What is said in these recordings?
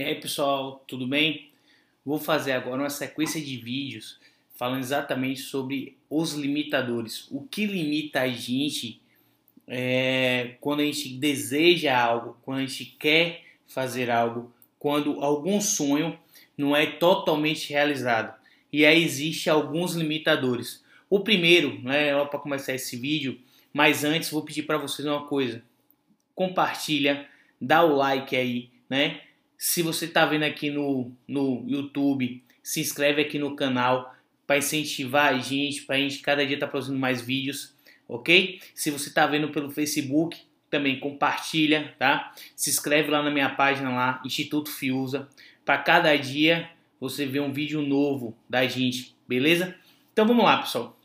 aí pessoal, tudo bem? Vou fazer agora uma sequência de vídeos falando exatamente sobre os limitadores. O que limita a gente é, quando a gente deseja algo, quando a gente quer fazer algo, quando algum sonho não é totalmente realizado. E aí existe alguns limitadores. O primeiro, né, para começar esse vídeo, mas antes vou pedir para vocês uma coisa. Compartilha, dá o like aí, né? Se você está vendo aqui no, no YouTube, se inscreve aqui no canal para incentivar a gente, para a gente cada dia estar tá produzindo mais vídeos, ok? Se você está vendo pelo Facebook, também compartilha, tá? Se inscreve lá na minha página lá, Instituto Fiusa, para cada dia você ver um vídeo novo da gente, beleza? Então vamos lá, pessoal.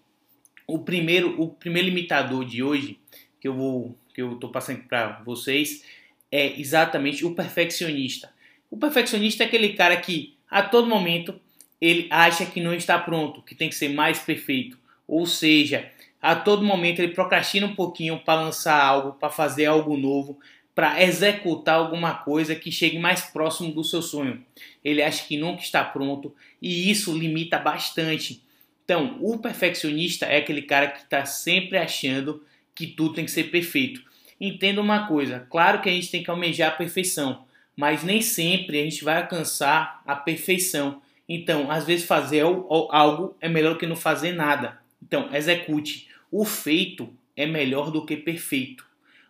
O primeiro, o primeiro limitador de hoje que eu vou, que eu tô passando para vocês é exatamente o perfeccionista. O perfeccionista é aquele cara que a todo momento ele acha que não está pronto, que tem que ser mais perfeito. Ou seja, a todo momento ele procrastina um pouquinho para lançar algo, para fazer algo novo, para executar alguma coisa que chegue mais próximo do seu sonho. Ele acha que nunca está pronto e isso limita bastante. Então, o perfeccionista é aquele cara que está sempre achando que tudo tem que ser perfeito. Entenda uma coisa: claro que a gente tem que almejar a perfeição, mas nem sempre a gente vai alcançar a perfeição. Então, às vezes fazer algo é melhor que não fazer nada. Então, execute. O feito é melhor do que perfeito,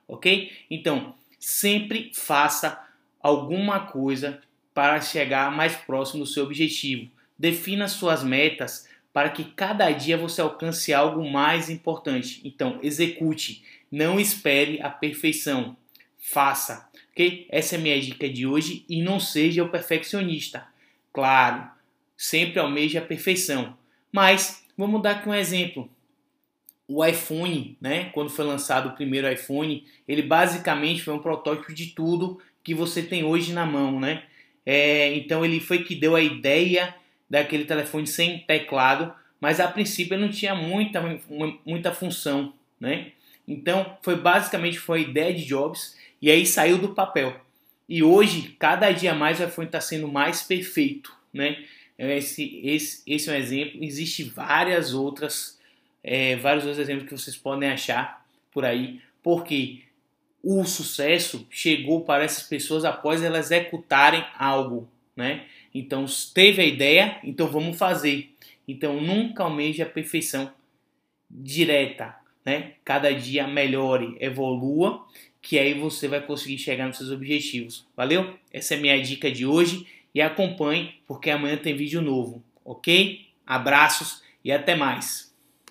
ok? Então, sempre faça alguma coisa para chegar mais próximo do seu objetivo. Defina suas metas para que cada dia você alcance algo mais importante. Então, execute. Não espere a perfeição. Faça ok? Essa é a minha dica de hoje e não seja o perfeccionista. Claro, sempre almeje a perfeição. Mas vamos dar aqui um exemplo. O iPhone, né, quando foi lançado o primeiro iPhone, ele basicamente foi um protótipo de tudo que você tem hoje na mão, né? É, então ele foi que deu a ideia daquele telefone sem teclado, mas a princípio não tinha muita, muita função, né? Então foi basicamente foi a ideia de Jobs e aí saiu do papel. E hoje, cada dia mais, o iPhone está sendo mais perfeito, né? Esse, esse, esse é um exemplo. Existem várias outras, é, vários outros exemplos que vocês podem achar por aí, porque o sucesso chegou para essas pessoas após elas executarem algo, né? Então teve a ideia, então vamos fazer. Então nunca almeje a perfeição direta, né? Cada dia melhore, evolua que aí você vai conseguir chegar nos seus objetivos. Valeu? Essa é a minha dica de hoje e acompanhe porque amanhã tem vídeo novo, ok? Abraços e até mais.